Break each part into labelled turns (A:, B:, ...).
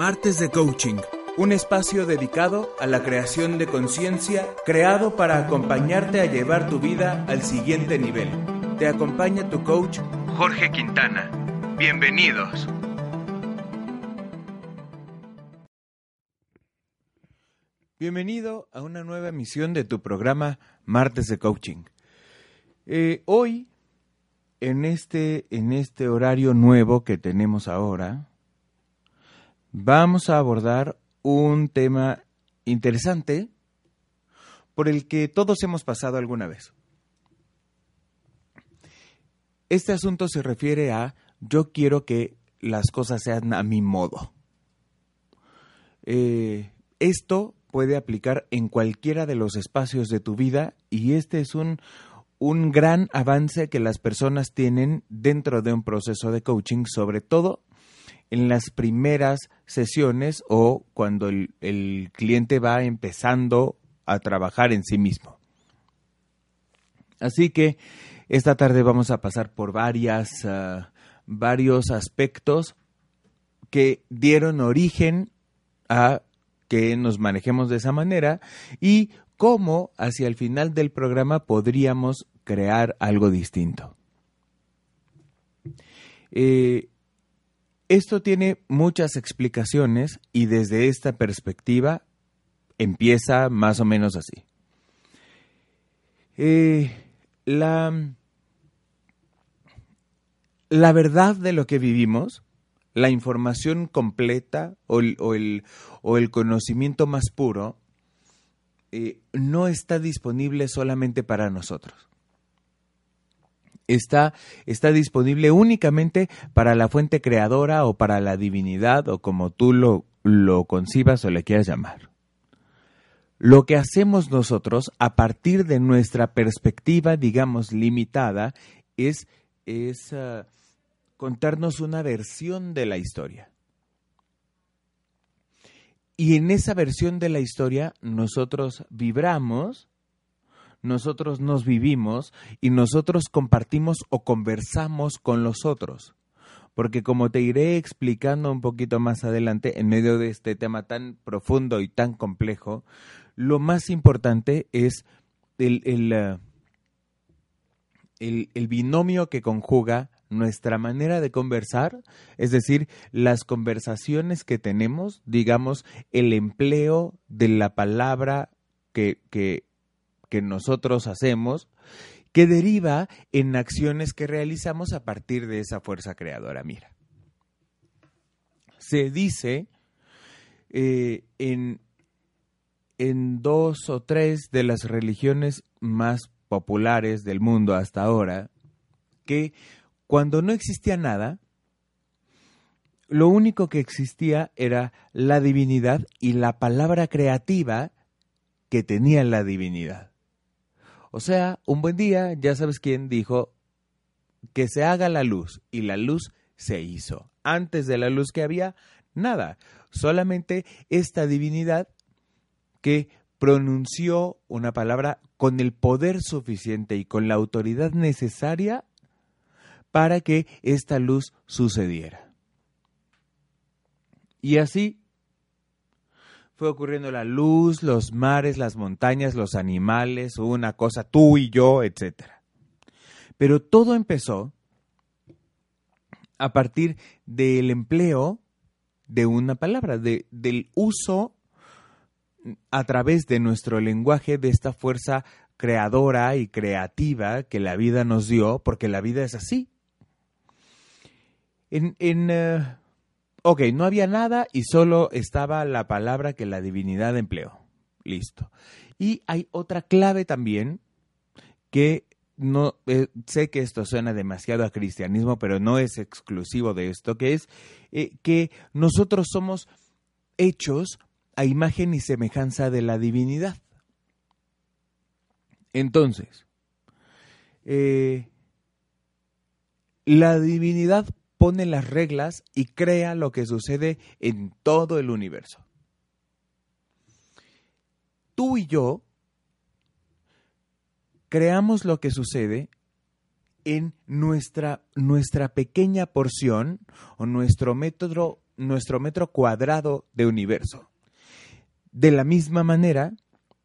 A: Martes de Coaching, un espacio dedicado a la creación de conciencia, creado para acompañarte a llevar tu vida al siguiente nivel. Te acompaña tu coach Jorge Quintana. Bienvenidos. Bienvenido a una nueva emisión de tu programa Martes de Coaching. Eh, hoy, en este, en este horario nuevo que tenemos ahora, vamos a abordar un tema interesante por el que todos hemos pasado alguna vez. Este asunto se refiere a yo quiero que las cosas sean a mi modo. Eh, esto puede aplicar en cualquiera de los espacios de tu vida y este es un, un gran avance que las personas tienen dentro de un proceso de coaching, sobre todo en las primeras sesiones o cuando el, el cliente va empezando a trabajar en sí mismo. Así que esta tarde vamos a pasar por varias, uh, varios aspectos que dieron origen a que nos manejemos de esa manera y cómo hacia el final del programa podríamos crear algo distinto. Eh, esto tiene muchas explicaciones y desde esta perspectiva empieza más o menos así. Eh, la, la verdad de lo que vivimos, la información completa o el, o el, conocimiento más puro, eh, no está disponible solamente para nosotros está, está disponible únicamente para la fuente creadora o para la divinidad o como tú lo, lo concibas o le quieras llamar. Lo que hacemos nosotros a partir de nuestra perspectiva, digamos, limitada, es, es uh, contarnos una versión de la historia. Y en esa versión de la historia nosotros vibramos nosotros nos vivimos y nosotros compartimos o conversamos con los otros. Porque como te iré explicando un poquito más adelante, en medio de este tema tan profundo y tan complejo, lo más importante es el, el, eh, el, binomio que conjuga nuestra manera de conversar, es decir, las conversaciones que tenemos, digamos, el empleo de la palabra que, que, que nosotros hacemos que deriva en acciones que realizamos a partir de esa fuerza creadora. Mira, se dice eh, en, en dos o tres de las religiones más populares del mundo hasta ahora que cuando no existía nada, lo único que existía era la divinidad y la palabra creativa que tenía la divinidad. O sea, un buen día, ya sabes quién dijo que se haga la luz y la luz se hizo. Antes de la luz que había, nada, solamente esta divinidad que pronunció una palabra con el poder suficiente y con la autoridad necesaria para que esta luz sucediera. Y así fue ocurriendo la luz, los mares, las montañas, los animales, una cosa, tú y yo, etc. Pero todo empezó a partir del empleo de una palabra, de, del uso a través de nuestro lenguaje de esta fuerza creadora y creativa que la vida nos dio, porque la vida es así. En, en uh, Ok, no había nada y solo estaba la palabra que la divinidad empleó. Listo. Y hay otra clave también que no eh, sé que esto suena demasiado a cristianismo, pero no es exclusivo de esto, que es eh, que nosotros somos hechos a imagen y semejanza de la divinidad. Entonces, eh, la divinidad pone las reglas y crea lo que sucede en todo el universo. Tú y yo creamos lo que sucede en nuestra, nuestra pequeña porción o nuestro metro, nuestro metro cuadrado de universo. De la misma manera,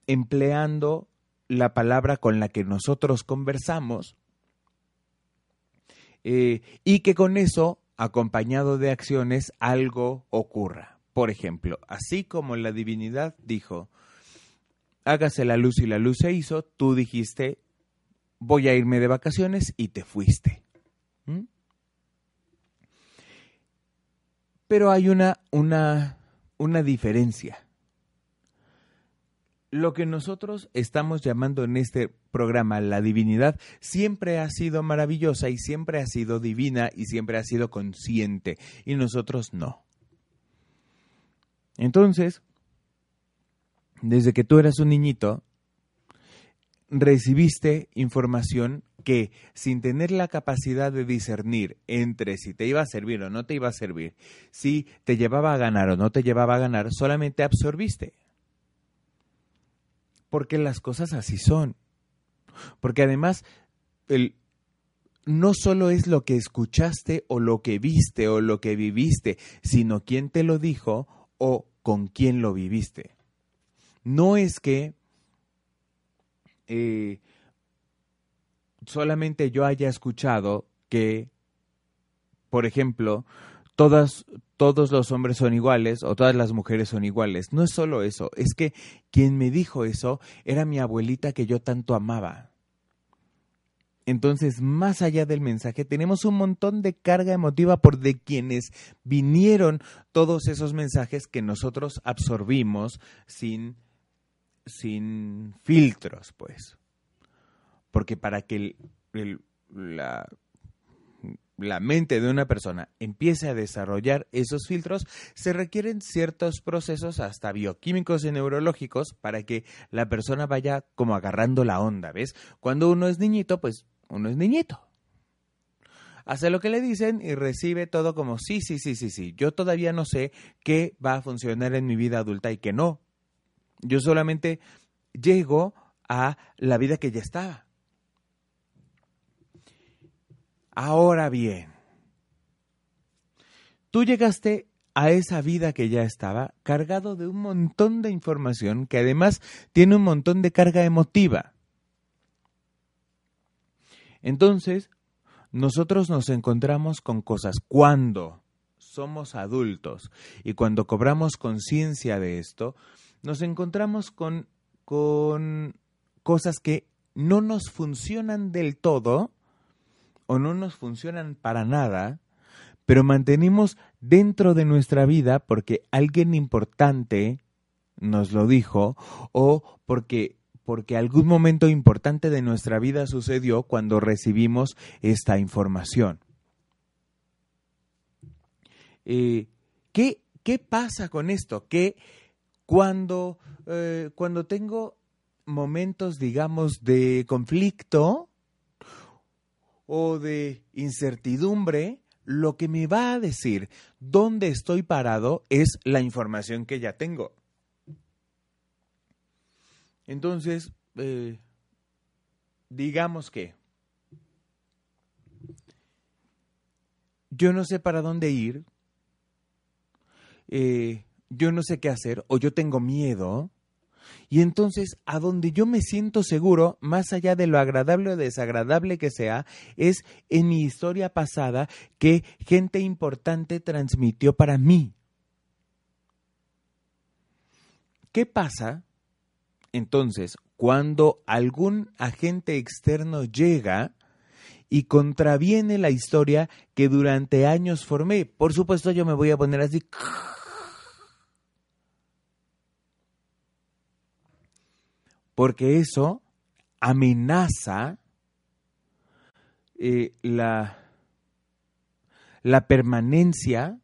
A: empleando la palabra con la que nosotros conversamos eh, y que con eso, acompañado de acciones, algo ocurra. Por ejemplo, así como la divinidad dijo, hágase la luz y la luz se hizo, tú dijiste, voy a irme de vacaciones y te fuiste. ¿Mm? Pero hay una, una, una diferencia. Lo que nosotros estamos llamando en este programa la divinidad siempre ha sido maravillosa y siempre ha sido divina y siempre ha sido consciente y nosotros no. Entonces, desde que tú eras un niñito, recibiste información que sin tener la capacidad de discernir entre si te iba a servir o no te iba a servir, si te llevaba a ganar o no te llevaba a ganar, solamente absorbiste. Porque las cosas así son. Porque además, el, no solo es lo que escuchaste o lo que viste o lo que viviste, sino quién te lo dijo o con quién lo viviste no es que eh, solamente yo haya escuchado que, por ejemplo, todas, todos los hombres son iguales o todas las mujeres son iguales. No es solo eso, es que quien me dijo eso era mi abuelita que yo tanto amaba. Entonces, más allá del mensaje, tenemos un montón de carga emotiva por de quienes vinieron todos esos mensajes que nosotros absorbimos sin sin filtros, pues. Porque para que la, la mente de una persona empiece a desarrollar esos filtros, se requieren ciertos procesos, hasta bioquímicos y neurológicos, para que la persona vaya como agarrando la onda, ¿ves? Cuando uno es niñito, pues uno es niñito. Hace lo que le dicen y recibe todo como sí, sí, sí, sí, sí. Yo todavía no sé qué va a funcionar en mi vida adulta y qué no. Yo solamente llego a la vida que ya estaba. Ahora bien, tú llegaste a esa vida que ya estaba cargado de un montón de información que además tiene un montón de carga emotiva. Entonces, nosotros nos encontramos con cosas cuando somos adultos y cuando cobramos conciencia de esto, nos encontramos con, con cosas que no nos funcionan del todo o no nos funcionan para nada, pero mantenemos dentro de nuestra vida porque alguien importante nos lo dijo o porque porque algún momento importante de nuestra vida sucedió cuando recibimos esta información. Eh, ¿qué, ¿Qué pasa con esto? ¿Qué, cuando, eh, cuando tengo momentos, digamos, de conflicto o de incertidumbre, lo que me va a decir dónde estoy parado es la información que ya tengo. Entonces, eh, digamos que yo no sé para dónde ir, eh, yo no sé qué hacer o yo tengo miedo. Y entonces, a donde yo me siento seguro, más allá de lo agradable o desagradable que sea, es en mi historia pasada que gente importante transmitió para mí. ¿Qué pasa entonces cuando algún agente externo llega y contraviene la historia que durante años formé? Por supuesto, yo me voy a poner así porque eso amenaza eh, la, la permanencia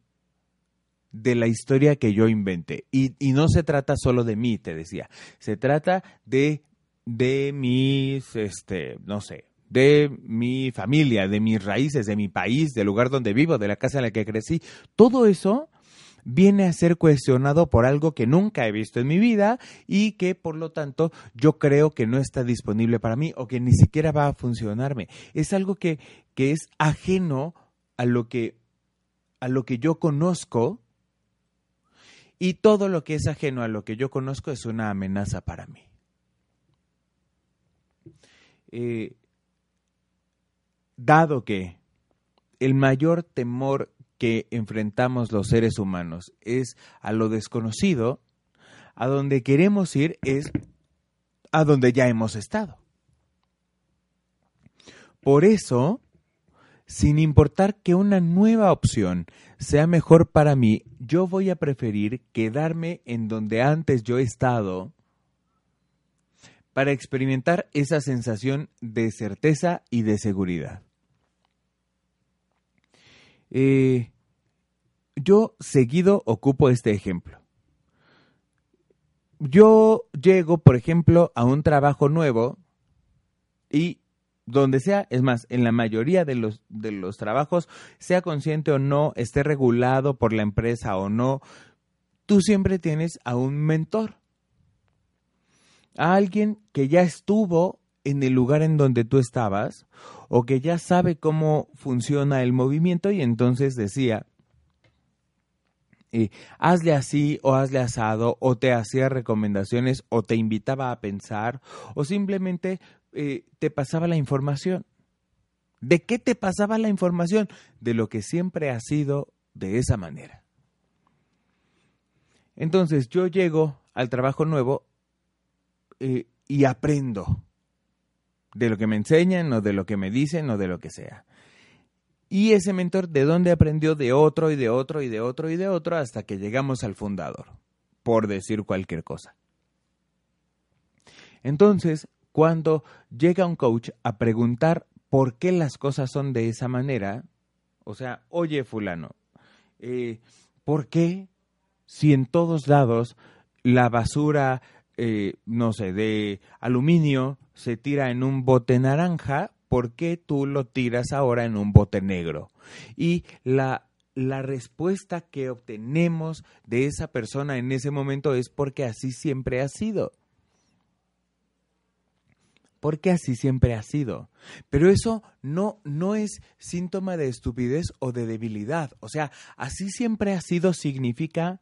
A: de la historia que yo inventé. Y, y, no se trata solo de mí, te decía. Se trata de, de mis, este, no sé, de mi familia, de mis raíces, de mi país, del lugar donde vivo, de la casa en la que crecí. Todo eso viene a ser cuestionado por algo que nunca he visto en mi vida y que por lo tanto yo creo que no está disponible para mí o que ni siquiera va a funcionarme. Es algo que, que es ajeno a lo que, a lo que yo conozco y todo lo que es ajeno a lo que yo conozco es una amenaza para mí. Eh, dado que el mayor temor que enfrentamos los seres humanos es a lo desconocido, a donde queremos ir es a donde ya hemos estado. Por eso, sin importar que una nueva opción sea mejor para mí, yo voy a preferir quedarme en donde antes yo he estado para experimentar esa sensación de certeza y de seguridad. Eh, yo seguido ocupo este ejemplo. Yo llego, por ejemplo, a un trabajo nuevo y donde sea, es más, en la mayoría de los, de los trabajos, sea consciente o no, esté regulado por la empresa o no, tú siempre tienes a un mentor, a alguien que ya estuvo en el lugar en donde tú estabas o que ya sabe cómo funciona el movimiento y entonces decía, hazle así o hazle asado, o te hacía recomendaciones, o te invitaba a pensar, o simplemente eh, te pasaba la información. ¿De qué te pasaba la información? De lo que siempre ha sido de esa manera. Entonces yo llego al trabajo nuevo eh, y aprendo de lo que me enseñan o de lo que me dicen o de lo que sea. Y ese mentor de dónde aprendió de otro y de otro y de otro y de otro hasta que llegamos al fundador, por decir cualquier cosa. Entonces, cuando llega un coach a preguntar por qué las cosas son de esa manera, o sea, oye fulano, eh, ¿por qué si en todos lados la basura, eh, no sé, de aluminio se tira en un bote naranja, ¿por qué tú lo tiras ahora en un bote negro? Y la, la respuesta que obtenemos de esa persona en ese momento es porque así siempre ha sido. Porque así siempre ha sido. Pero eso no, no es síntoma de estupidez o de debilidad. O sea, así siempre ha sido significa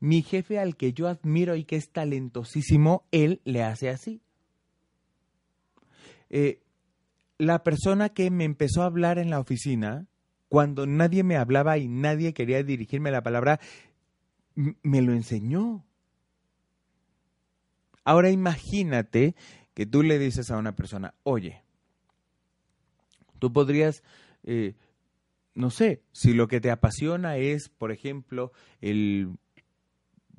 A: mi jefe al que yo admiro y que es talentosísimo, él le hace así. Eh, la persona que me empezó a hablar en la oficina, cuando nadie me hablaba y nadie quería dirigirme la palabra, me lo enseñó. Ahora imagínate que tú le dices a una persona, oye, tú podrías, eh, no sé, si lo que te apasiona es, por ejemplo, el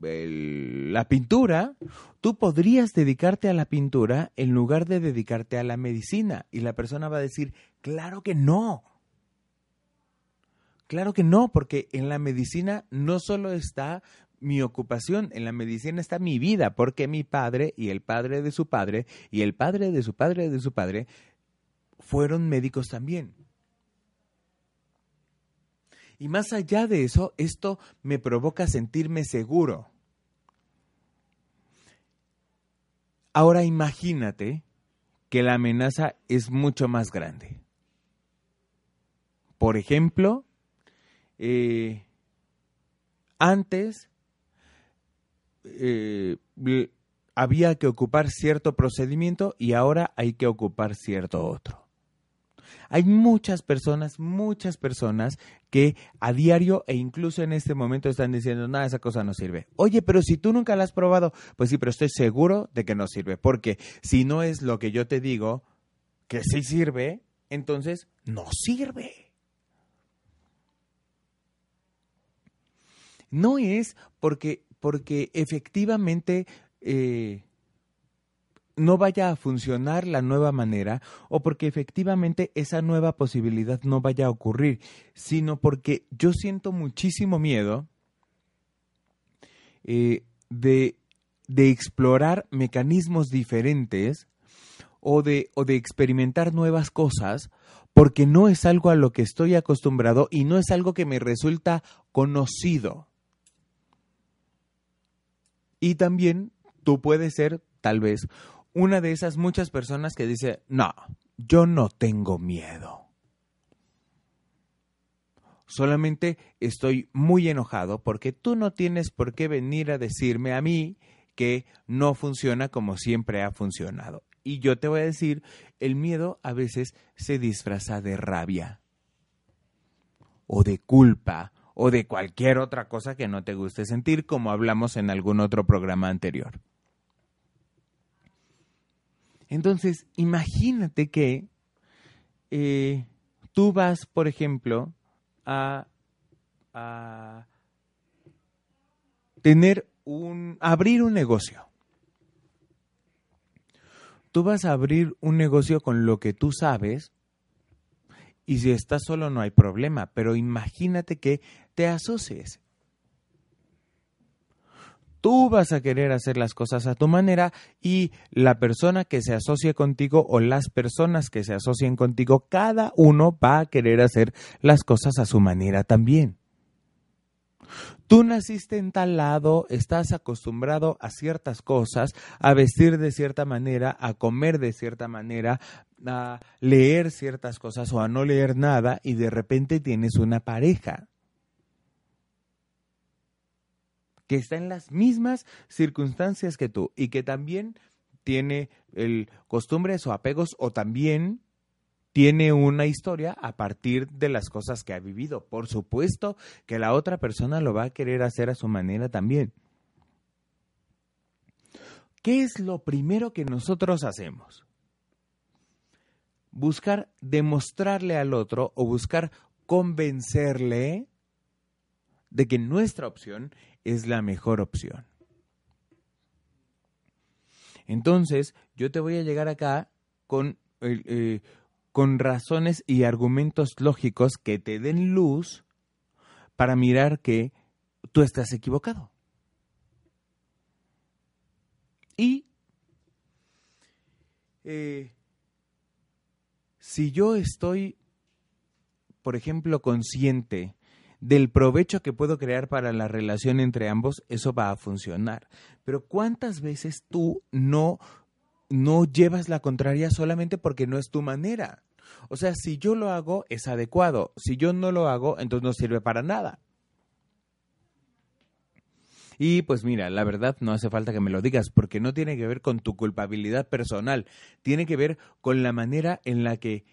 A: la pintura, tú podrías dedicarte a la pintura en lugar de dedicarte a la medicina. Y la persona va a decir, claro que no. Claro que no, porque en la medicina no solo está mi ocupación, en la medicina está mi vida, porque mi padre y el padre de su padre y el padre de su padre de su padre fueron médicos también. Y más allá de eso, esto me provoca sentirme seguro. Ahora imagínate que la amenaza es mucho más grande. Por ejemplo, eh, antes eh, había que ocupar cierto procedimiento y ahora hay que ocupar cierto otro. Hay muchas personas, muchas personas que a diario e incluso en este momento están diciendo, nada, esa cosa no sirve. Oye, pero si tú nunca la has probado, pues sí, pero estoy seguro de que no sirve, porque si no es lo que yo te digo, que sí sirve, entonces no sirve. No es porque, porque efectivamente eh, no vaya a funcionar la nueva manera o porque efectivamente esa nueva posibilidad no vaya a ocurrir, sino porque yo siento muchísimo miedo eh, de, explorar mecanismos diferentes o de, o de experimentar nuevas cosas porque no es algo a lo que estoy acostumbrado y no es algo que me resulta conocido. Y también tú puedes ser, tal vez, una de esas muchas personas que dice, no, yo no tengo miedo. Solamente estoy muy enojado porque tú no tienes por qué venir a decirme a mí que no funciona como siempre ha funcionado. Y yo te voy a decir, el miedo a veces se disfraza de rabia o de culpa o de cualquier otra cosa que no te guste sentir, como hablamos en algún otro programa anterior. Entonces, imagínate que eh, tú vas, por ejemplo, a, a tener un, abrir un negocio. Tú vas a abrir un negocio con lo que tú sabes y si estás solo no hay problema, pero imagínate que te asocies. Tú vas a querer hacer las cosas a tu manera y la persona que se asocie contigo o las personas que se asocien contigo, cada uno va a querer hacer las cosas a su manera también. Tú naciste en tal lado, estás acostumbrado a ciertas cosas, a vestir de cierta manera, a comer de cierta manera, a leer ciertas cosas o a no leer nada y de repente tienes una pareja que está en las mismas circunstancias que tú y que también tiene el costumbres o apegos o también tiene una historia a partir de las cosas que ha vivido. Por supuesto que la otra persona lo va a querer hacer a su manera también. ¿Qué es lo primero que nosotros hacemos? Buscar demostrarle al otro o buscar convencerle de que nuestra opción es la mejor opción. Entonces, yo te voy a llegar acá con, eh, con razones y argumentos lógicos que te den luz para mirar que tú estás equivocado. Y eh, si yo estoy, por ejemplo, consciente del provecho que puedo crear para la relación entre ambos, eso va a funcionar. Pero ¿cuántas veces tú no, no llevas la contraria solamente porque no es tu manera? O sea, si yo lo hago, es adecuado. Si yo no lo hago, entonces no sirve para nada. Y pues mira, la verdad no hace falta que me lo digas porque no tiene que ver con tu culpabilidad personal, tiene que ver con la manera en la que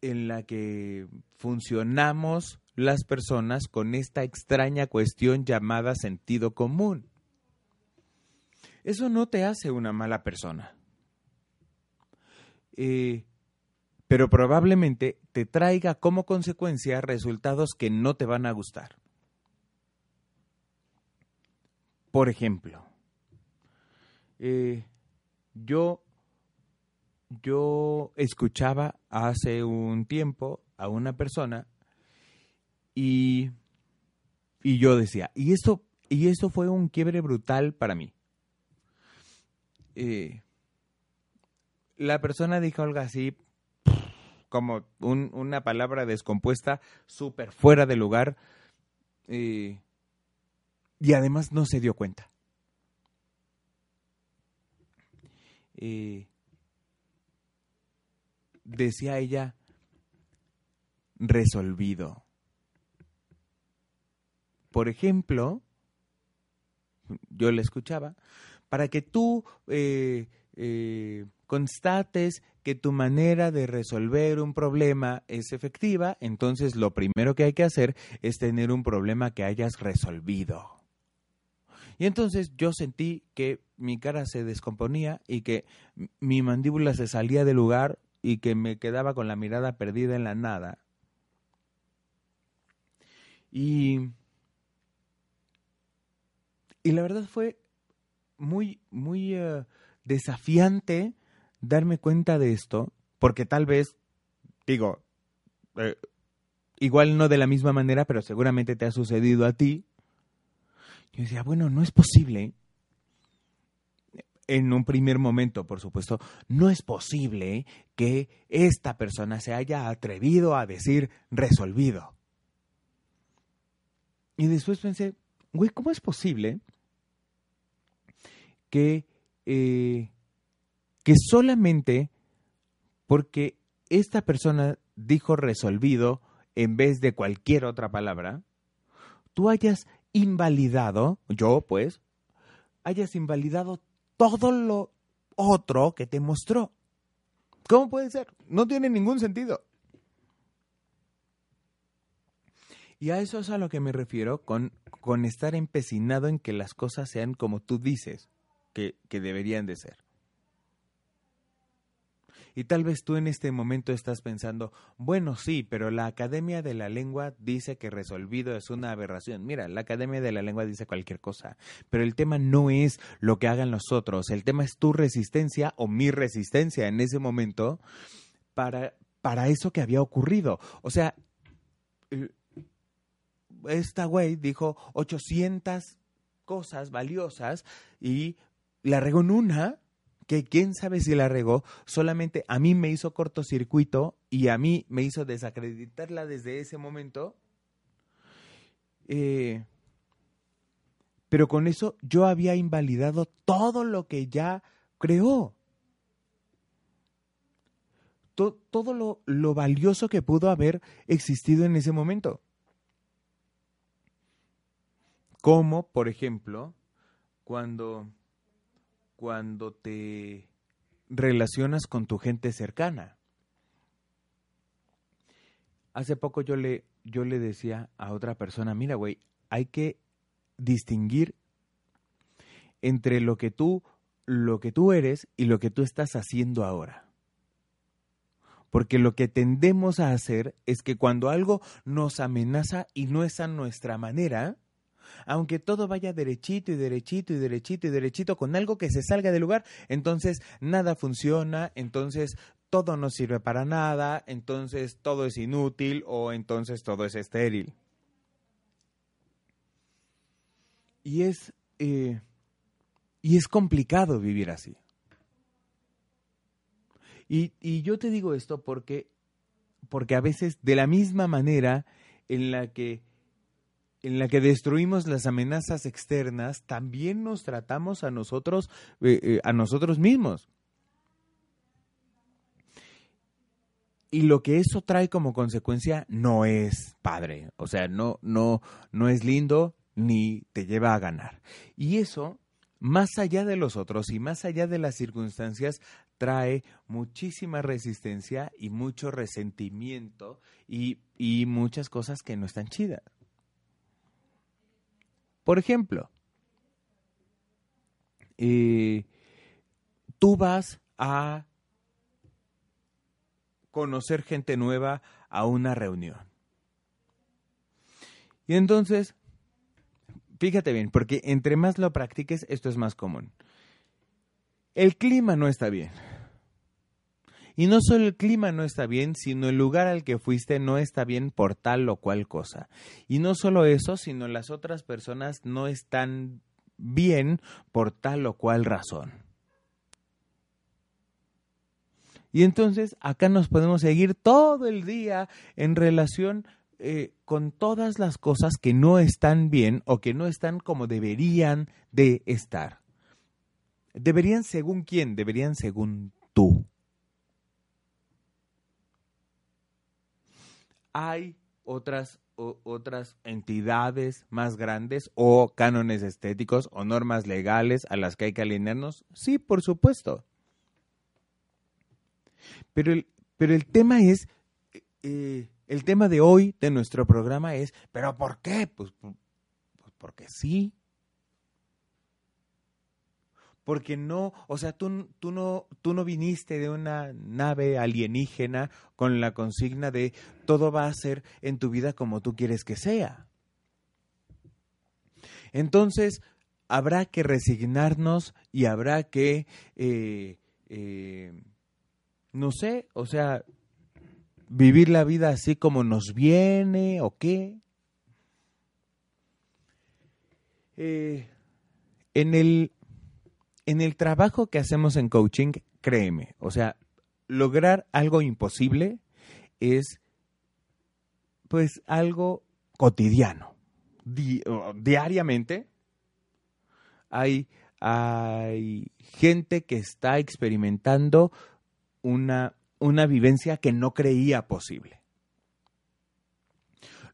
A: en la que funcionamos las personas con esta extraña cuestión llamada sentido común. Eso no te hace una mala persona. Eh, pero probablemente te traiga como consecuencia resultados que no te van a gustar. Por ejemplo, eh, yo, yo escuchaba hace un tiempo a una persona y, y yo decía, y esto, y esto fue un quiebre brutal para mí. Eh, la persona dijo algo así, como una palabra descompuesta, súper fuera de lugar, eh, y además no se dio cuenta. Eh, decía ella, resolvido. Por ejemplo, yo le escuchaba, para que tú eh, eh, constates que tu manera de resolver un problema es efectiva, entonces lo primero que hay que hacer es tener un problema que hayas resolvido. Y entonces yo sentí que mi cara se descomponía y que mi mandíbula se salía del lugar y que me quedaba con la mirada perdida en la nada. Y y la verdad fue muy, muy eh, desafiante darme cuenta de esto, porque tal vez, digo, eh, igual no de la misma manera, pero seguramente te ha sucedido a ti. Yo decía, bueno, no es posible. En un primer momento, por supuesto, no es posible que esta persona se haya atrevido a decir resolvido. Y después pensé, güey, ¿cómo es posible que, eh, que solamente porque esta persona dijo resolvido en vez de cualquier otra palabra, tú hayas invalidado, yo pues, hayas invalidado todo lo otro que te mostró. ¿Cómo puede ser? No tiene ningún sentido. Y a eso es a lo que me refiero con, con estar empecinado en que las cosas sean como tú dices que, deberían de ser. Y tal vez tú en este momento estás pensando, bueno, sí, pero la Academia de la Lengua dice que resolvido es una aberración. Mira, la Academia de la Lengua dice cualquier cosa, pero el tema no es lo que hagan los otros, el tema es tu resistencia o mi resistencia en ese momento para, para eso que había ocurrido. O sea, esta güey dijo 800 cosas valiosas y la regó en una que quién sabe si la regó, solamente a mí me hizo cortocircuito y a mí me hizo desacreditarla desde ese momento. Eh, pero con eso yo había invalidado todo lo que ya creó. todo lo, lo valioso que pudo haber existido en ese momento. Como, por ejemplo, cuando cuando te relacionas con tu gente cercana. Hace poco yo le, yo le decía a otra persona, mira, güey, hay que distinguir entre lo que tú lo que tú eres y lo que tú estás haciendo ahora. Porque lo que tendemos a hacer es que cuando algo nos amenaza y no es a nuestra manera, aunque todo vaya derechito y derechito y derechito y derechito con algo que se salga del lugar, entonces nada funciona, entonces todo no sirve para nada, entonces todo es inútil o entonces todo es estéril. Y es, eh, y es complicado vivir así. Y, y, yo te digo esto porque, porque a veces de la misma manera en la que en la que destruimos las amenazas externas, también nos tratamos a nosotros, eh, eh, a nosotros mismos. Y lo que eso trae como consecuencia no es padre, o sea, no, no, no es lindo ni te lleva a ganar. Y eso, más allá de los otros y más allá de las circunstancias, trae muchísima resistencia y mucho resentimiento y, y muchas cosas que no están chidas. Por ejemplo, eh, tú vas a conocer gente nueva a una reunión. Y entonces, fíjate bien, porque entre más lo practiques, esto es más común. El clima no está bien. Y no solo el clima no está bien, sino el lugar al que fuiste no está bien por tal o cual cosa. Y no solo eso, sino las otras personas no están bien por tal o cual razón. Y entonces acá nos podemos seguir todo el día en relación eh, con todas las cosas que no están bien o que no están como deberían de estar. Deberían según quién, deberían según tú. Hay otras, otras entidades más grandes o cánones estéticos o normas legales a las que hay que alinearnos? Sí, por supuesto. Pero el, pero el tema es, eh, el tema de hoy de nuestro programa es, ¿pero por qué? Pues, pues porque sí porque no, o sea, tú, tú, no, tú no viniste de una nave alienígena con la consigna de todo va a ser en tu vida como tú quieres que sea. Entonces, habrá que resignarnos y habrá que, eh, eh, no sé, o sea, vivir la vida así como nos viene o qué. Eh, en, el, en el trabajo que hacemos en coaching, créeme, o sea, lograr algo imposible es pues algo cotidiano. diariamente hay, hay gente que está experimentando una, una vivencia que no creía posible.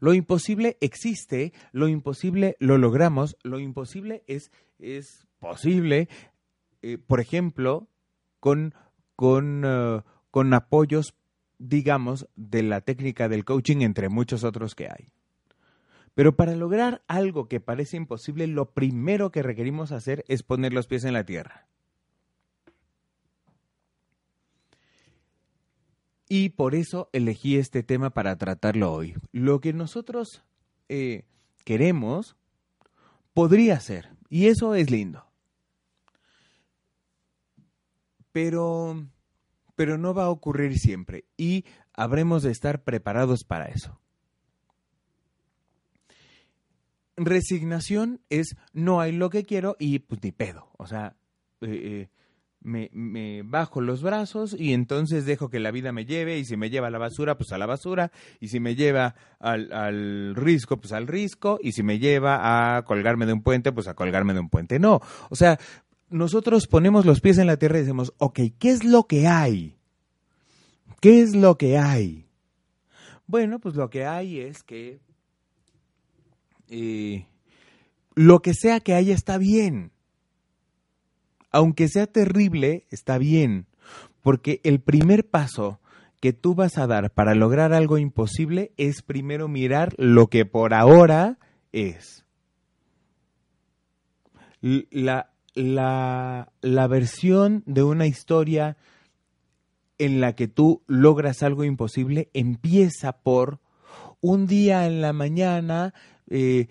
A: Lo imposible existe, lo imposible lo logramos, lo imposible es, es posible, eh, por ejemplo, con, con, eh, con apoyos, digamos, de la técnica del coaching, entre muchos otros que hay. Pero para lograr algo que parece imposible, lo primero que requerimos hacer es poner los pies en la tierra. Y por eso elegí este tema para tratarlo hoy. Lo que nosotros eh, queremos podría ser, y eso es lindo. Pero, pero no va a ocurrir siempre y habremos de estar preparados para eso. resignación es no hay lo que quiero y pues ni pedo. O sea, eh, eh, me, bajo los brazos y entonces dejo que la vida me lleve y si me lleva a la basura, pues a la basura y si me lleva al, al risco, pues al risco y si me lleva a colgarme de un puente, pues a colgarme de un puente. No, o sea, nosotros ponemos los pies en la tierra y decimos, ok, ¿qué es lo que hay? ¿Qué es lo que hay? Bueno, pues lo que hay es que eh, lo que sea que haya está bien. Aunque sea terrible, está bien. Porque el primer paso que tú vas a dar para lograr algo imposible es primero mirar lo que por ahora es. La, la, la versión de una historia en la que tú logras algo imposible empieza por un día en la mañana eh,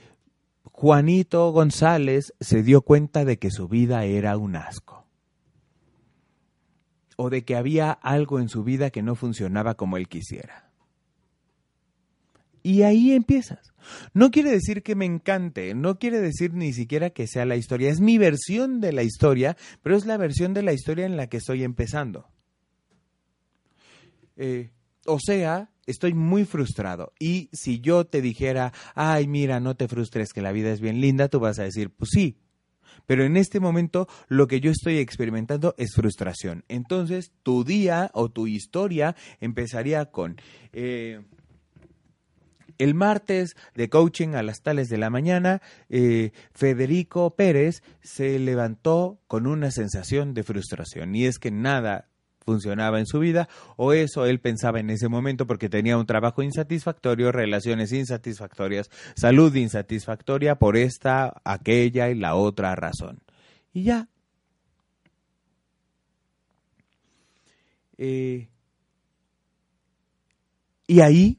A: Juanito González se dio cuenta de que su vida era un asco. O de que había algo en su vida que no funcionaba como él quisiera. Y ahí empiezas. No quiere decir que me encante, no quiere decir ni siquiera que sea la historia. Es mi versión de la historia, pero es la versión de la historia en la que estoy empezando. Eh, o sea, estoy muy frustrado. Y si yo te dijera, ay, mira, no te frustres, que la vida es bien linda, tú vas a decir, pues sí. Pero en este momento lo que yo estoy experimentando es frustración. Entonces, tu día o tu historia empezaría con... Eh, el martes de coaching a las tales de la mañana, eh, Federico Pérez se levantó con una sensación de frustración. Y es que nada funcionaba en su vida, o eso él pensaba en ese momento porque tenía un trabajo insatisfactorio, relaciones insatisfactorias, salud insatisfactoria por esta, aquella y la otra razón. Y ya. Eh, y ahí,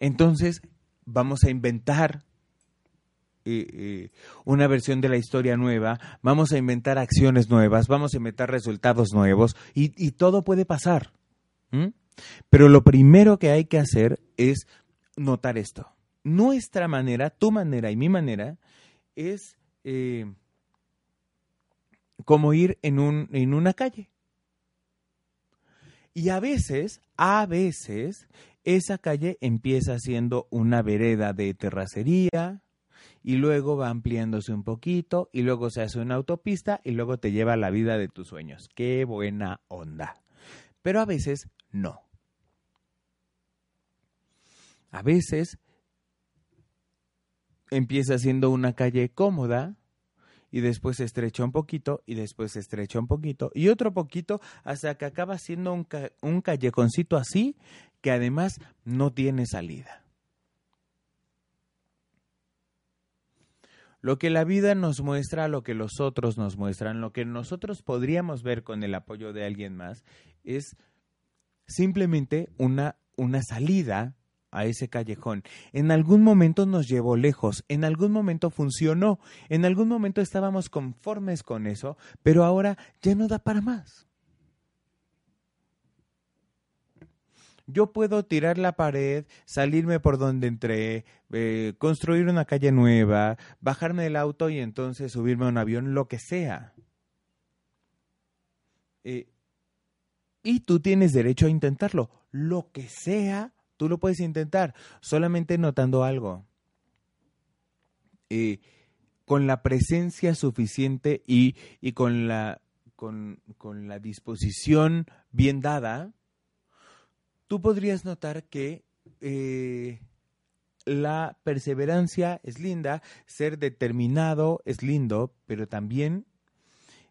A: entonces, vamos a inventar eh, eh, una versión de la historia nueva, vamos a inventar acciones nuevas, vamos a inventar resultados nuevos y, todo puede pasar. Pero lo primero que hay que hacer es notar esto. Nuestra manera, tu manera y mi manera es eh, como ir en, un, en una calle. Y a veces, a veces, esa calle empieza siendo una vereda de terracería, y luego va ampliándose un poquito y luego se hace una autopista y luego te lleva a la vida de tus sueños. Qué buena onda. Pero a veces no. A veces empieza siendo una calle cómoda y después se estrecha un poquito y después se estrecha un poquito y otro poquito hasta que acaba siendo un, un callejoncito así que además no tiene salida. Lo que la vida nos muestra, lo que los otros nos muestran, lo que nosotros podríamos ver con el apoyo de alguien más, es simplemente una, una salida a ese callejón. En algún momento nos llevó lejos, en algún momento funcionó, en algún momento estábamos conformes con eso, pero ahora ya no da para más. Yo puedo tirar la pared, salirme por donde entré, eh, construir una calle nueva, bajarme del auto y entonces subirme a un avión, lo que sea. Eh, y tú tienes derecho a intentarlo. Lo que sea, tú lo puedes intentar, solamente notando algo. Eh, con la presencia suficiente y, y con, la, con, con la disposición bien dada, tú podrías notar que eh, la perseverancia es linda, ser determinado es lindo, pero también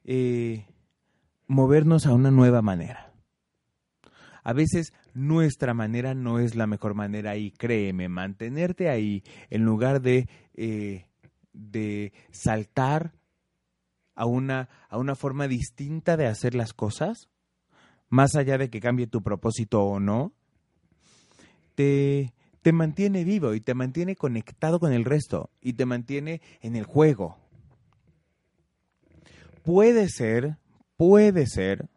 A: eh, movernos a una nueva manera. A veces nuestra manera no es la mejor manera y créeme, mantenerte ahí en lugar de, eh, de saltar a una, a una forma distinta de hacer las cosas, más allá de que cambie tu propósito o no, te, te mantiene vivo y te mantiene conectado con el resto y te mantiene en el juego. Puede ser, puede ser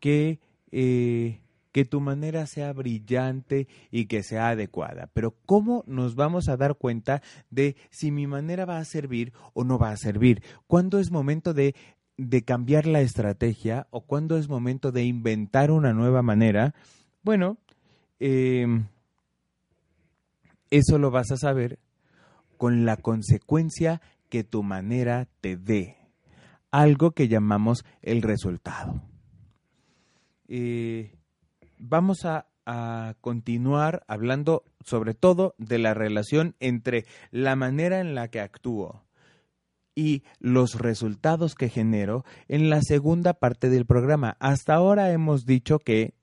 A: que, eh, que tu manera sea brillante y que sea adecuada, pero ¿cómo nos vamos a dar cuenta de si mi manera va a servir o no va a servir? ¿Cuándo es momento de de cambiar la estrategia o cuándo es momento de inventar una nueva manera, bueno, em, eso lo vas a saber con la consecuencia que tu manera te dé, algo que llamamos el resultado. Eh, vamos a continuar hablando sobre todo de la relación entre la manera en la que actúo y los resultados que genero en la segunda parte del programa. Hasta ahora hemos dicho que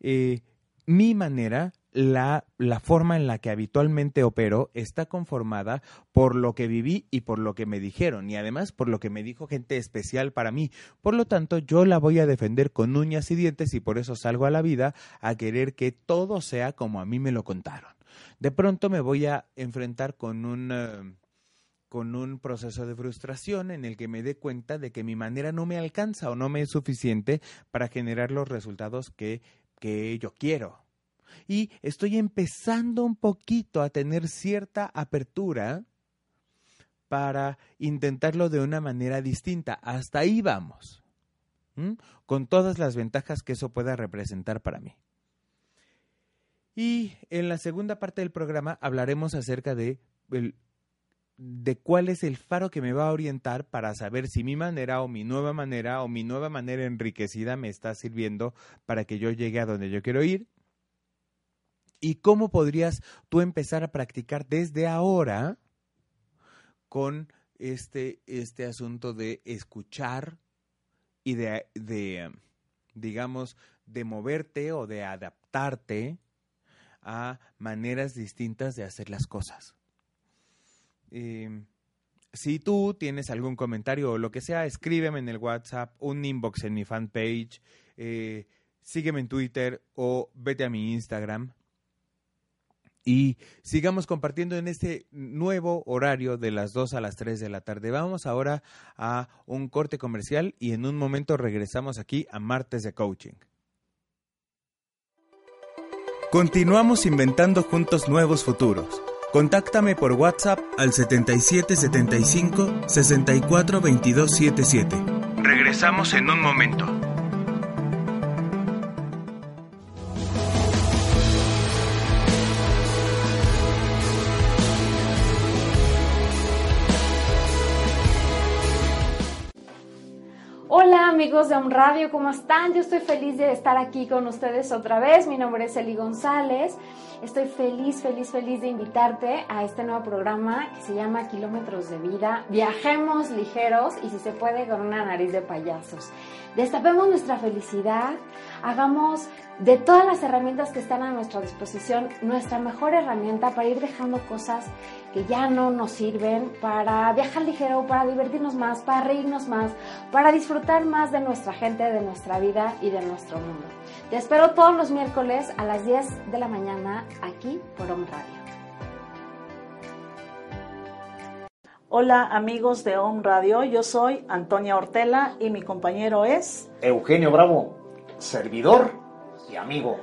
A: eh, mi manera, la, la, forma en la que habitualmente opero, está conformada por lo que viví y por lo que me dijeron, y además por lo que me dijo gente especial para mí. Por lo tanto, yo la voy a defender con uñas y dientes y por eso salgo a la vida a querer que todo sea como a mí me lo contaron. De pronto me voy a enfrentar con un... Eh, con un proceso de frustración en el que me dé cuenta de que mi manera no me alcanza o no me es suficiente para generar los resultados que, que yo quiero. Y estoy empezando un poquito a tener cierta apertura para intentarlo de una manera distinta. Hasta ahí vamos, con todas las ventajas que eso pueda representar para mí. Y en la segunda parte del programa hablaremos acerca de de cuál es el faro que me va a orientar para saber si mi manera o mi nueva manera o mi nueva manera enriquecida me está sirviendo para que yo llegue a donde yo quiero ir. ¿Y cómo podrías tú empezar a practicar desde ahora con este, este asunto de escuchar y de, de, digamos, de moverte o de adaptarte a maneras distintas de hacer las cosas? Eh, si tú tienes algún comentario o lo que sea, escríbeme en el WhatsApp, un inbox en mi fanpage, eh, sígueme en Twitter o vete a mi Instagram. Y sigamos compartiendo en este nuevo horario de las 2 a las 3 de la tarde. Vamos ahora a un corte comercial y en un momento regresamos aquí a Martes de Coaching. Continuamos inventando juntos nuevos futuros. Contáctame por WhatsApp al 7775 64 22 77. Regresamos en un momento.
B: Amigos de Un Radio, ¿cómo están? Yo estoy feliz de estar aquí con ustedes otra vez. Mi nombre es Eli González. Estoy feliz, feliz, feliz de invitarte a este nuevo programa que se llama Kilómetros de Vida. Viajemos ligeros y si se puede con una nariz de payasos. Destapemos nuestra felicidad, hagamos de todas las herramientas que están a nuestra disposición nuestra mejor herramienta para ir dejando cosas que ya no nos sirven, para viajar ligero, para divertirnos más, para reírnos más, para disfrutar más de nuestra gente, de nuestra vida y de nuestro mundo. Te espero todos los miércoles a las 10 de la mañana aquí por Home Radio.
C: Hola amigos de Home Radio, yo soy Antonia Ortela y mi compañero es
D: Eugenio Bravo, servidor y amigo.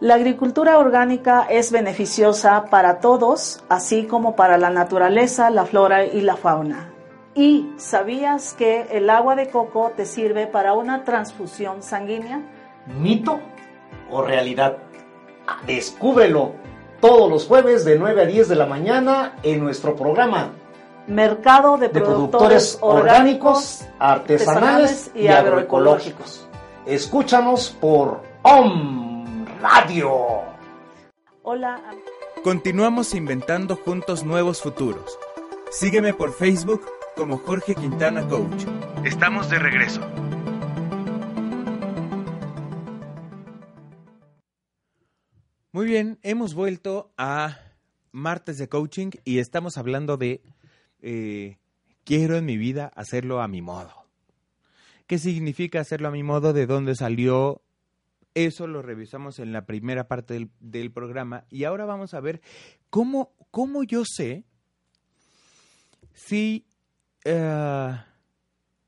C: La agricultura orgánica es beneficiosa para todos, así como para la naturaleza, la flora y la fauna. ¿Y sabías que el agua de coco te sirve para una transfusión sanguínea?
D: ¿Mito o realidad? Descúbrelo todos los jueves de 9 a 10 de la mañana en nuestro programa
C: Mercado de,
D: de
C: productores,
D: productores orgánicos, artesanales y agroecológicos. Escúchanos por OM Radio.
C: Hola.
A: Continuamos inventando juntos nuevos futuros. Sígueme por Facebook como Jorge Quintana Coach. Estamos de regreso. Muy bien, hemos vuelto a martes de coaching y estamos hablando de eh, quiero en mi vida hacerlo a mi modo. ¿Qué significa hacerlo a mi modo? ¿De dónde salió? Eso lo revisamos en la primera parte del, programa y ahora vamos a ver cómo, cómo yo sé si, eh,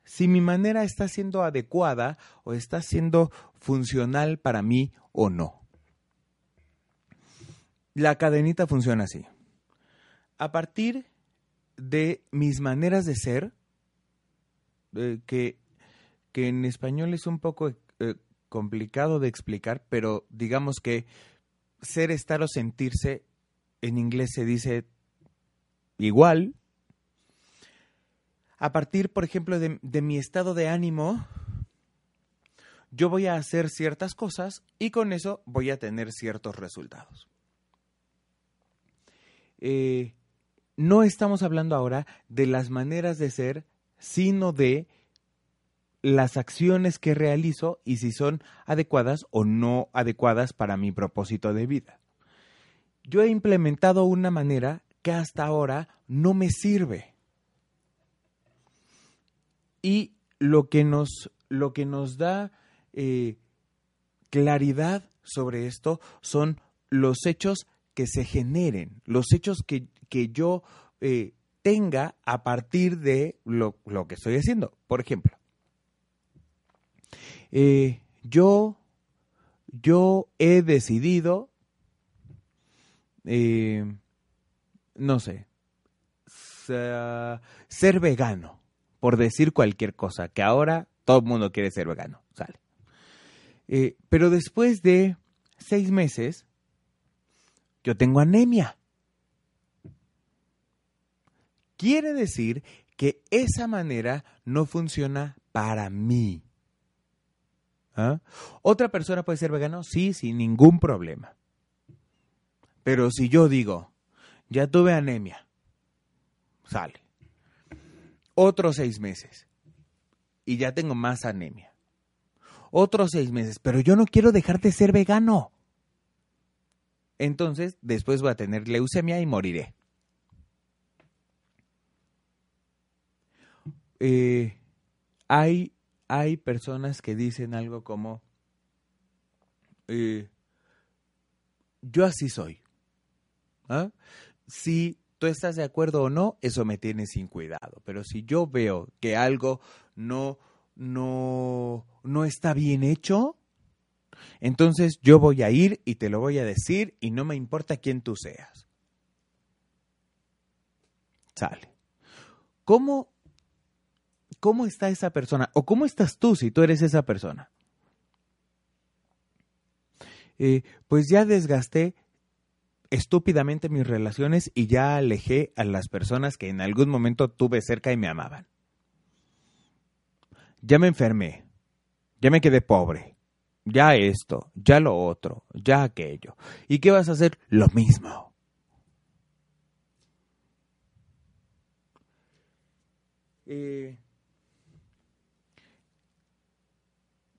A: si mi manera está siendo adecuada o está siendo funcional para mí o no. La cadenita funciona así. A partir de mis maneras de ser, eh, que, que en español es un poco eh, complicado de explicar, pero digamos que ser, estar o sentirse en inglés se dice igual. A partir, por ejemplo, de, mi estado de ánimo, yo voy a hacer ciertas cosas y con eso voy a tener ciertos resultados. Eh, no estamos hablando ahora de las maneras de ser, sino de las acciones que realizo y si son adecuadas o no adecuadas para mi propósito de vida. Yo he implementado una manera que hasta ahora no me sirve. Y lo que nos, lo que nos da eh, claridad sobre esto son los hechos que se generen, los hechos que, que yo eh, tenga a partir de lo, lo, que estoy haciendo. Por ejemplo, eh, yo, yo he decidido, eh, no sé, ser, vegano, por decir cualquier cosa, que ahora todo el mundo quiere ser vegano, sale. Eh, pero después de seis meses, yo tengo anemia. Quiere decir que esa manera no funciona para mí. ¿Ah? ¿Otra persona puede ser vegano? Sí, sin ningún problema. Pero si yo digo, ya tuve anemia, sale. Otros seis meses y ya tengo más anemia. Otros seis meses, pero yo no quiero dejar de ser vegano. Entonces, después voy a tener leucemia y moriré. Eh, hay, hay personas que dicen algo como, eh, yo así soy. ¿Ah? Si tú estás de acuerdo o no, eso me tiene sin cuidado. Pero si yo veo que algo no, no, no está bien hecho, entonces yo voy a ir y te lo voy a decir y no me importa quién tú seas. Sale. ¿Cómo, ¿Cómo está esa persona? ¿O cómo estás tú si tú eres esa persona? Eh, pues ya desgasté estúpidamente mis relaciones y ya alejé a las personas que en algún momento tuve cerca y me amaban. Ya me enfermé, ya me quedé pobre, ya esto, ya lo otro, ya aquello. ¿Y qué vas a hacer? Lo mismo. Eh,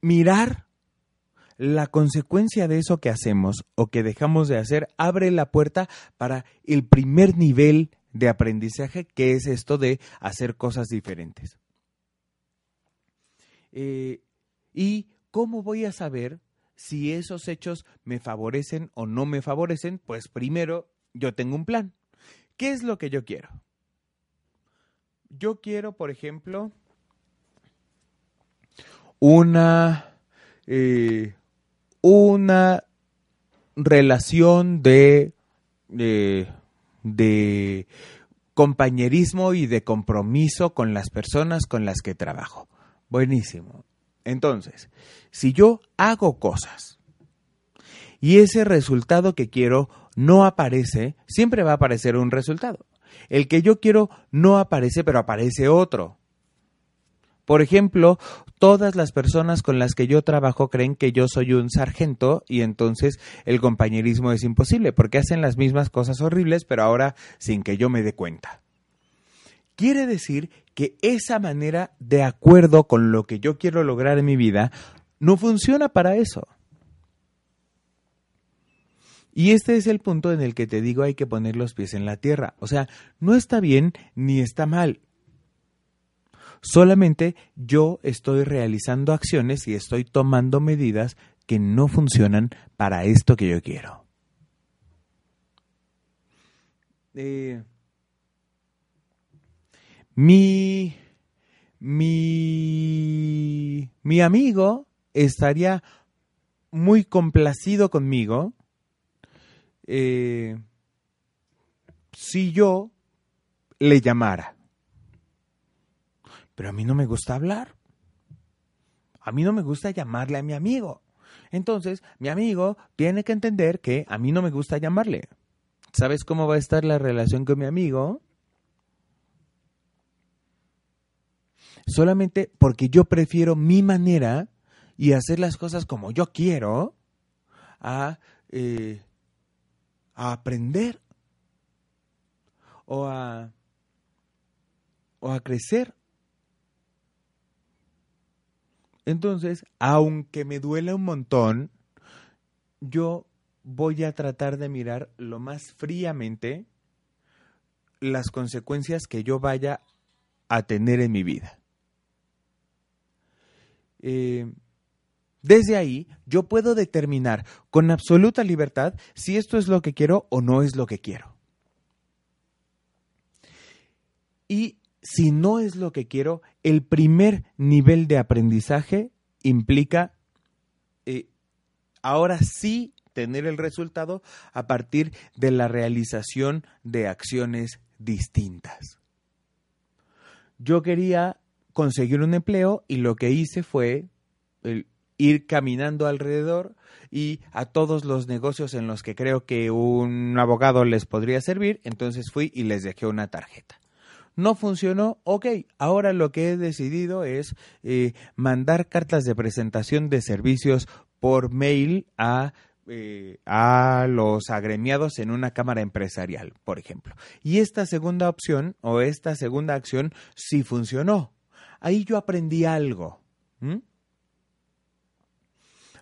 A: mirar la consecuencia de eso que hacemos o que dejamos de hacer abre la puerta para el primer nivel de aprendizaje que es esto de hacer cosas diferentes. Eh, ¿Y cómo voy a saber si esos hechos me favorecen o no me favorecen? Pues primero yo tengo un plan. ¿Qué es lo que yo quiero? Yo quiero, por ejemplo, una, eh, una relación de, de, de compañerismo y de compromiso con las personas con las que trabajo. Buenísimo. Entonces, si yo hago cosas y ese resultado que quiero no aparece, siempre va a aparecer un resultado. El que yo quiero no aparece, pero aparece otro. Por ejemplo, todas las personas con las que yo trabajo creen que yo soy un sargento y entonces el compañerismo es imposible porque hacen las mismas cosas horribles, pero ahora sin que yo me dé cuenta. Quiere decir que esa manera de acuerdo con lo que yo quiero lograr en mi vida no funciona para eso. Y este es el punto en el que te digo hay que poner los pies en la tierra. O sea, no está bien ni está mal. Solamente yo estoy realizando acciones y estoy tomando medidas que no funcionan para esto que yo quiero. Eh, mi, mi, mi amigo estaría muy complacido conmigo eh, si yo le llamara. Pero a mí no me gusta hablar. A mí no me gusta llamarle a mi amigo. Entonces, mi amigo tiene que entender que a mí no me gusta llamarle. ¿Sabes cómo va a estar la relación con mi amigo? Solamente porque yo prefiero mi manera y hacer las cosas como yo quiero a, eh, aprender o a, o a crecer entonces, aunque me duele un montón, yo voy a tratar de mirar lo más fríamente las consecuencias que yo vaya a tener en mi vida. Eh, desde ahí yo puedo determinar con absoluta libertad si esto es lo que quiero o no es lo que quiero. Y si no es lo que quiero, el primer nivel de aprendizaje implica eh, ahora sí tener el resultado a partir de la realización de acciones distintas. Yo quería conseguir un empleo y lo que hice fue ir caminando alrededor y a todos los negocios en los que creo que un abogado les podría servir, entonces fui y les dejé una tarjeta. No funcionó, ok, ahora lo que he decidido es eh, mandar cartas de presentación de servicios por mail a eh, a los agremiados en una cámara empresarial, por ejemplo. Y esta segunda opción o esta segunda acción sí funcionó. Ahí yo aprendí algo.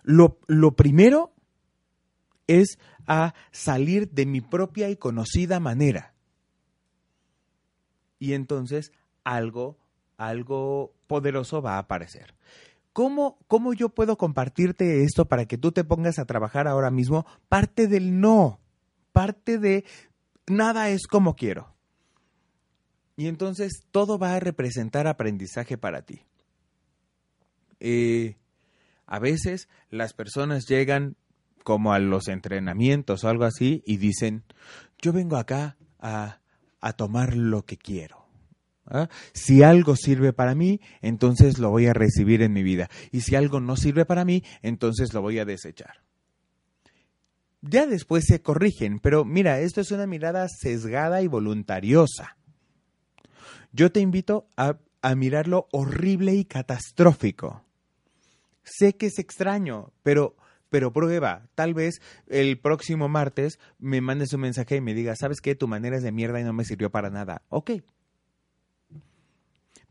A: Lo, lo, primero es a salir de mi propia y conocida manera y entonces algo, algo poderoso va a aparecer. ¿Cómo, ¿Cómo yo puedo compartirte esto para que tú te pongas a trabajar ahora mismo? Parte del no, parte de nada es como quiero. Y entonces todo va a representar aprendizaje para ti. Eh, a veces las personas llegan como a los entrenamientos o algo así y dicen, yo vengo acá a a tomar lo que quiero. ¿ah? Si algo sirve para mí, entonces lo voy a recibir en mi vida. Y si algo no sirve para mí, entonces lo voy a desechar. Ya después se corrigen, pero mira, esto es una mirada sesgada y voluntariosa. Yo te invito a, a mirar lo horrible y catastrófico. Sé que es extraño, pero pero prueba. Tal vez el próximo martes me mandes un mensaje y me digas, ¿sabes qué? Tu manera es de mierda y no me sirvió para nada. Ok.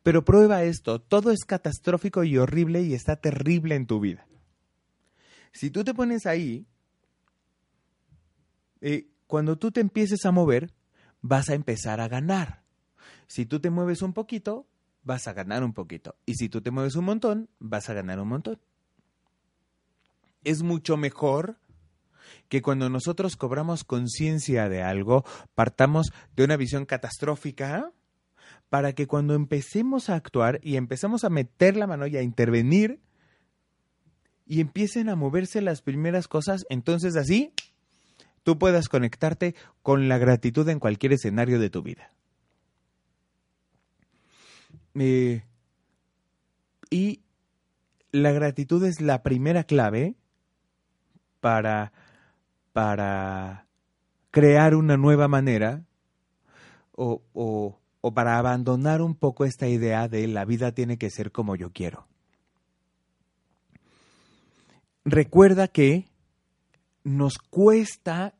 A: Pero prueba esto. Todo es catastrófico y horrible y está terrible en tu vida. Si tú te pones ahí, eh, cuando tú te empieces a mover, vas a empezar a ganar. Si tú te mueves un poquito, vas a ganar un poquito. Y si tú te mueves un montón, vas a ganar un montón. Es mucho mejor que cuando nosotros cobramos conciencia de algo, partamos de una visión catastrófica para que cuando empecemos a actuar y empezamos a meter la mano y a intervenir y empiecen a moverse las primeras cosas, entonces así tú puedas conectarte con la gratitud en cualquier escenario de tu vida. Eh, y la gratitud es la primera clave para, para crear una nueva manera o, o, o para abandonar un poco esta idea de la vida tiene que ser como yo quiero. Recuerda que nos cuesta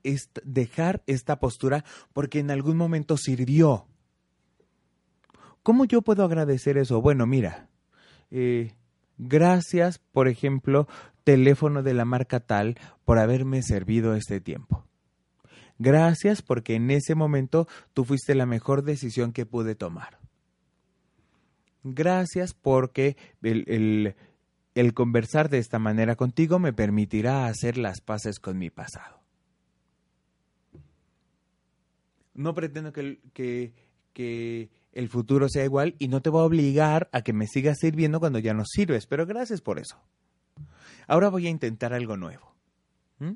A: dejar esta postura porque en algún momento sirvió. ¿Cómo yo puedo agradecer eso? Bueno, mira, eh, gracias, por ejemplo, teléfono de la marca tal por haberme servido este tiempo. Gracias porque en ese momento tú fuiste la mejor decisión que pude tomar. Gracias porque el, conversar de esta manera contigo me permitirá hacer las paces con mi pasado. No pretendo que, que, que, el futuro sea igual y no te voy a obligar a que me sigas sirviendo cuando ya no sirves, pero gracias por eso. Ahora voy a intentar algo nuevo. ¿Mm?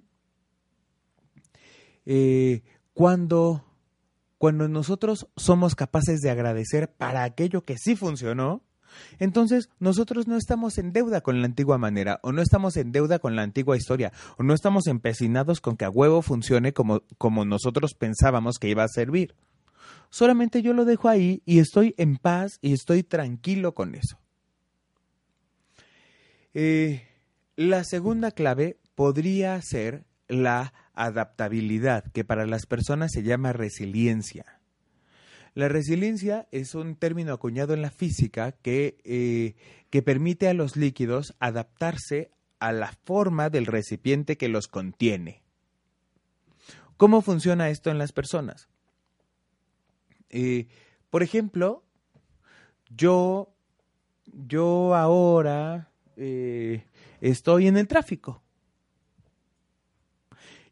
A: Eh, cuando, cuando nosotros somos capaces de agradecer para aquello que sí funcionó, entonces, nosotros no estamos en deuda con la antigua manera, o no estamos en deuda con la antigua historia, o no estamos empecinados con que a huevo funcione como, como nosotros pensábamos que iba a servir. Solamente yo lo dejo ahí y estoy en paz y estoy tranquilo con eso. Eh, la segunda clave podría ser la adaptabilidad, que para las personas se llama resiliencia. La resiliencia es un término acuñado en la física que, eh, que permite a los líquidos adaptarse a la forma del recipiente que los contiene. ¿Cómo funciona esto en las personas? Eh, por ejemplo, yo, yo ahora eh, estoy en el tráfico.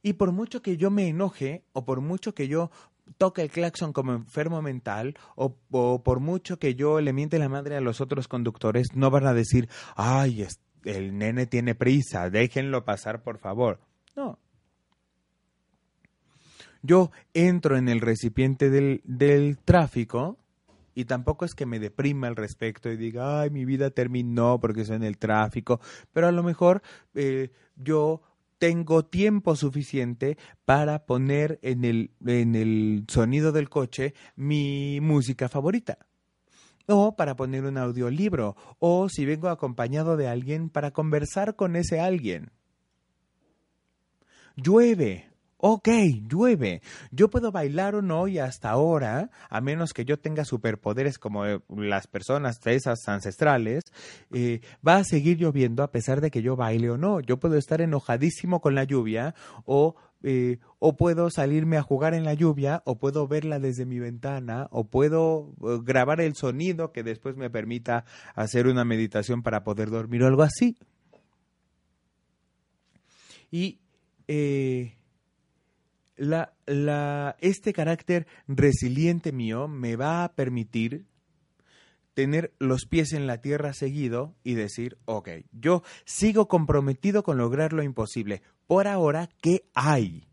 A: Y por mucho que yo me enoje o por mucho que yo toca el claxon como enfermo mental o, por mucho que yo le miente la madre a los otros conductores, no van a decir, ay, el nene tiene prisa, déjenlo pasar por favor. No. Yo entro en el recipiente del, del tráfico y tampoco es que me deprima al respecto y diga, ay, mi vida terminó porque estoy en el tráfico, pero a lo mejor eh, yo tengo tiempo suficiente para poner en el, en el sonido del coche mi música favorita. O para poner un audiolibro. O si vengo acompañado de alguien para conversar con ese alguien. Llueve. Ok, llueve. Yo puedo bailar o no y hasta ahora, a menos que yo tenga superpoderes como eh, las personas esas ancestrales, eh, va a seguir lloviendo a pesar de que yo baile o no. Yo puedo estar enojadísimo con la lluvia o, eh, o puedo salirme a jugar en la lluvia o puedo verla desde mi ventana o puedo grabar el sonido que después me permita hacer una meditación para poder dormir o algo así. Y la, este carácter resiliente mío me va a permitir tener los pies en la tierra seguido y decir, ok, yo sigo comprometido con lograr lo imposible. Por ahora, ¿qué hay?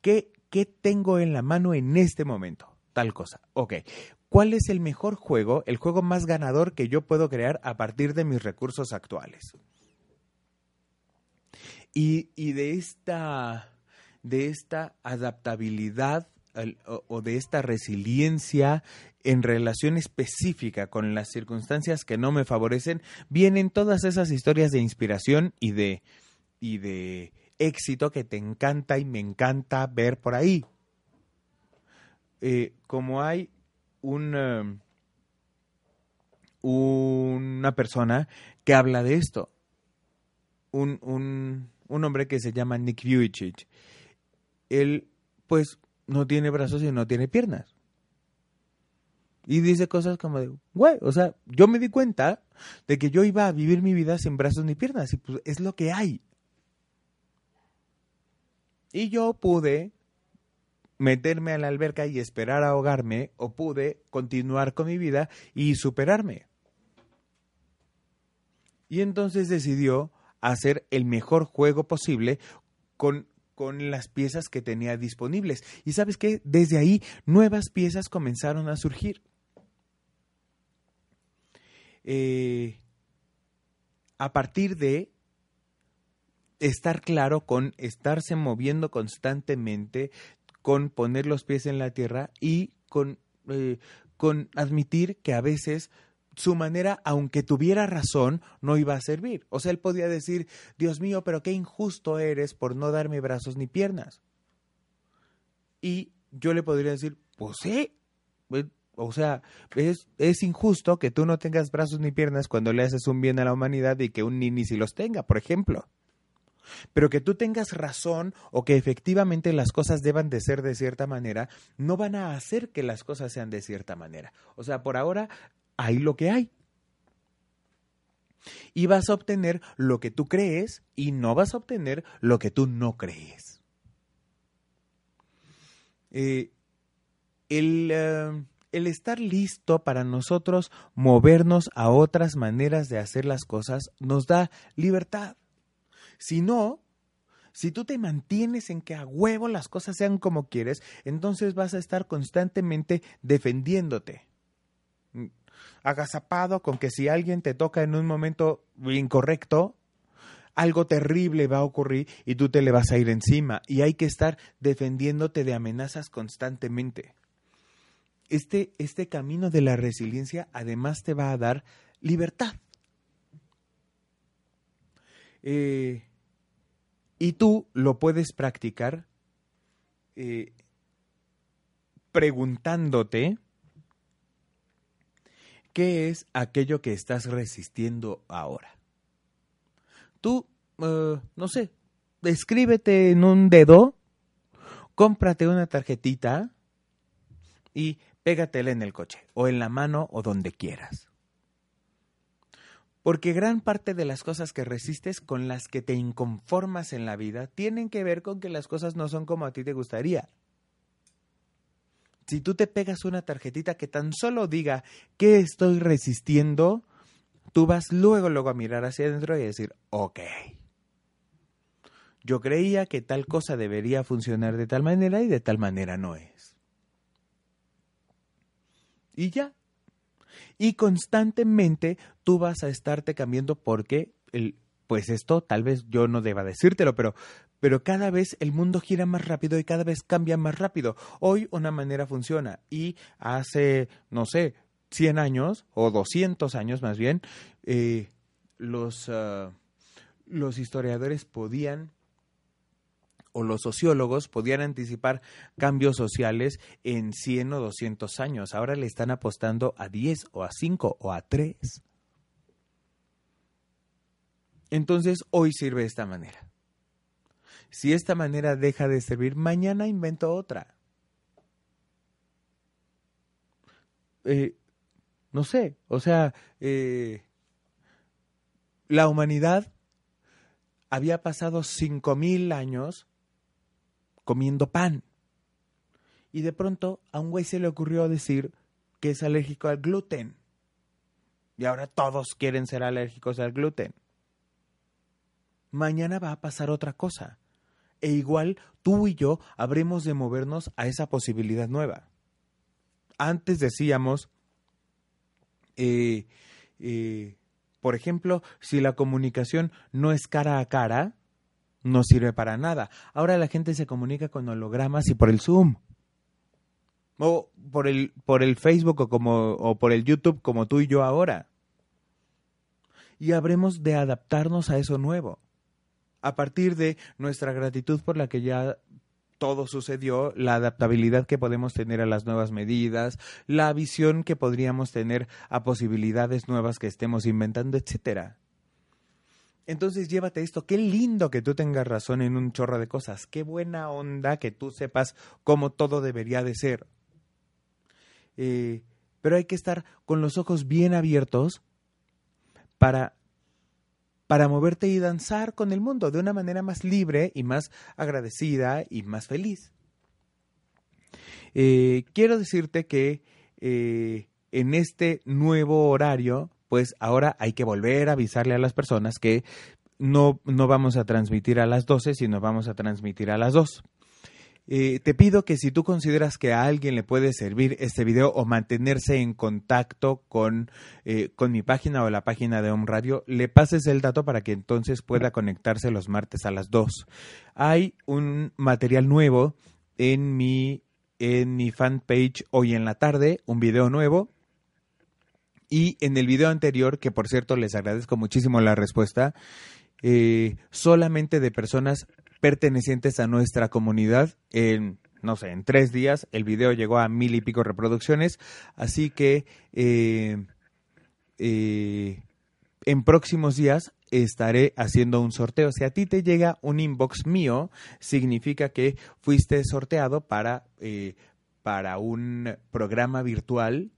A: ¿Qué, qué tengo en la mano en este momento? Tal cosa. Ok, ¿cuál es el mejor juego, el juego más ganador que yo puedo crear a partir de mis recursos actuales? Y, y de esta de esta adaptabilidad o de esta resiliencia en relación específica con las circunstancias que no me favorecen, vienen todas esas historias de inspiración y de, y de éxito que te encanta y me encanta ver por ahí. Eh, como hay un, una persona que habla de esto, un, un, un hombre que se llama Nick Vujicic, él pues no tiene brazos y no tiene piernas. Y dice cosas como de, güey, o sea, yo me di cuenta de que yo iba a vivir mi vida sin brazos ni piernas y pues es lo que hay. Y yo pude meterme a la alberca y esperar ahogarme o pude continuar con mi vida y superarme. Y entonces decidió hacer el mejor juego posible con, con las piezas que tenía disponibles. Y sabes qué, desde ahí nuevas piezas comenzaron a surgir. Eh, a partir de estar claro con estarse moviendo constantemente, con poner los pies en la tierra y con, eh, con admitir que a veces su manera, aunque tuviera razón, no iba a servir. O sea, él podía decir, Dios mío, pero qué injusto eres por no darme brazos ni piernas. Y yo le podría decir, pues sí, o sea, es, es, injusto que tú no tengas brazos ni piernas cuando le haces un bien a la humanidad y que un nini sí los tenga, por ejemplo. Pero que tú tengas razón o que efectivamente las cosas deban de ser de cierta manera, no van a hacer que las cosas sean de cierta manera. O sea, por ahora hay lo que hay. Y vas a obtener lo que tú crees y no vas a obtener lo que tú no crees. Eh, el, uh, el estar listo para nosotros movernos a otras maneras de hacer las cosas nos da libertad. Si no, si tú te mantienes en que a huevo las cosas sean como quieres, entonces vas a estar constantemente defendiéndote. Agazapado con que si alguien te toca en un momento incorrecto, algo terrible va a ocurrir y tú te le vas a ir encima. Y hay que estar defendiéndote de amenazas constantemente. Este, este camino de la resiliencia además te va a dar libertad. Eh, y tú lo puedes practicar eh, preguntándote qué es aquello que estás resistiendo ahora. Tú, uh, no sé, escríbete en un dedo, cómprate una tarjetita y pégatela en el coche o en la mano o donde quieras. Porque gran parte de las cosas que resistes con las que te inconformas en la vida tienen que ver con que las cosas no son como a ti te gustaría. Si tú te pegas una tarjetita que tan solo diga ¿qué estoy resistiendo? Tú vas luego, luego a mirar hacia adentro y decir, ok. Yo creía que tal cosa debería funcionar de tal manera y de tal manera no es. Y ya, y constantemente tú vas a estarte cambiando porque el, pues esto tal vez yo no deba decírtelo, pero, pero cada vez el mundo gira más rápido y cada vez cambia más rápido. Hoy una manera funciona y hace, no sé, 100 años o 200 años más bien, eh, los, uh, los historiadores podían o los sociólogos podían anticipar cambios sociales en 100 o 200 años. Ahora le están apostando a 10 o a 5 o a 3. Entonces hoy sirve de esta manera. Si esta manera deja de servir, mañana invento otra. Eh, no sé, o sea, eh, la humanidad había pasado 5.000 años comiendo pan. Y de pronto a un güey se le ocurrió decir que es alérgico al gluten. Y ahora todos quieren ser alérgicos al gluten. Mañana va a pasar otra cosa. E igual tú y yo habremos de movernos a esa posibilidad nueva. Antes decíamos, eh, eh, por ejemplo, si la comunicación no es cara a cara, no sirve para nada. Ahora la gente se comunica con hologramas y por el Zoom. O por el, por el Facebook o, como, o por el YouTube como tú y yo ahora. Y habremos de adaptarnos a eso nuevo. A partir de nuestra gratitud por la que ya todo sucedió, la adaptabilidad que podemos tener a las nuevas medidas, la visión que podríamos tener a posibilidades nuevas que estemos inventando, etcétera. Entonces llévate esto, qué lindo que tú tengas razón en un chorro de cosas, qué buena onda que tú sepas cómo todo debería de ser. Eh, pero hay que estar con los ojos bien abiertos para, para moverte y danzar con el mundo de una manera más libre y más agradecida y más feliz. Eh, quiero decirte que eh, en este nuevo horario, pues ahora hay que volver a avisarle a las personas que no, no vamos a transmitir a las 12, sino vamos a transmitir a las 2. Eh, te pido que si tú consideras que a alguien le puede servir este video o mantenerse en contacto con, eh, con mi página o la página de Home Radio, le pases el dato para que entonces pueda conectarse los martes a las 2. Hay un material nuevo en mi, en mi fanpage hoy en la tarde, un video nuevo. Y en el video anterior, que por cierto les agradezco muchísimo la respuesta, eh, solamente de personas pertenecientes a nuestra comunidad. En, no sé, en tres días el video llegó a mil y pico reproducciones, así que eh, eh, en próximos días estaré haciendo un sorteo. Si a ti te llega un inbox mío, significa que fuiste sorteado para, eh, para un programa virtual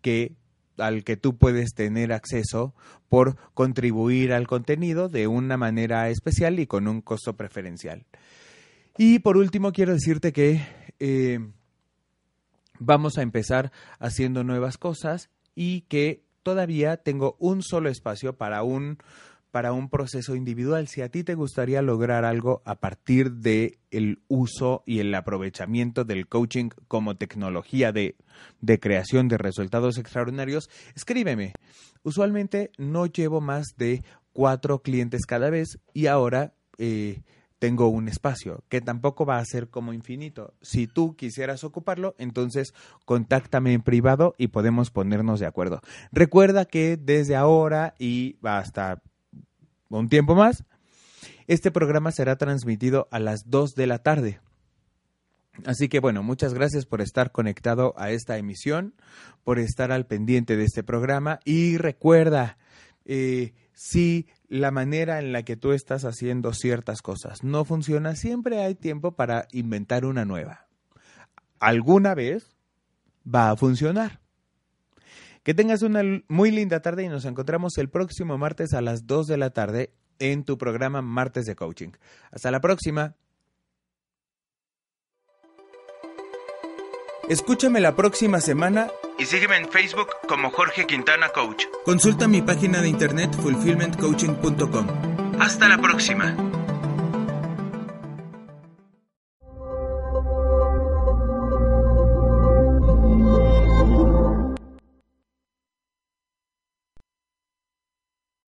A: que al que tú puedes tener acceso por contribuir al contenido de una manera especial y con un costo preferencial. Y por último, quiero decirte que eh, vamos a empezar haciendo nuevas cosas y que todavía tengo un solo espacio para un para un proceso individual. Si a ti te gustaría lograr algo a partir de el uso y el aprovechamiento del coaching como tecnología de, creación de resultados extraordinarios, escríbeme. Usualmente no llevo más de cuatro clientes cada vez y ahora eh, tengo un espacio que tampoco va a ser como infinito. Si tú quisieras ocuparlo, entonces contáctame en privado y podemos ponernos de acuerdo. Recuerda que desde ahora y hasta un tiempo más. Este programa será transmitido a las 2 de la tarde. Así que bueno, muchas gracias por estar conectado a esta emisión, por estar al pendiente de este programa y recuerda, eh, si la manera en la que tú estás haciendo ciertas cosas no funciona, siempre hay tiempo para inventar una nueva. Alguna vez va a funcionar. Que tengas una muy linda tarde y nos encontramos el próximo martes a las 2 de la tarde en tu programa Martes de Coaching. Hasta la próxima. Escúchame la próxima semana y sígueme en Facebook como Jorge Quintana Coach. Consulta mi página de internet fulfillmentcoaching.com. Hasta la próxima.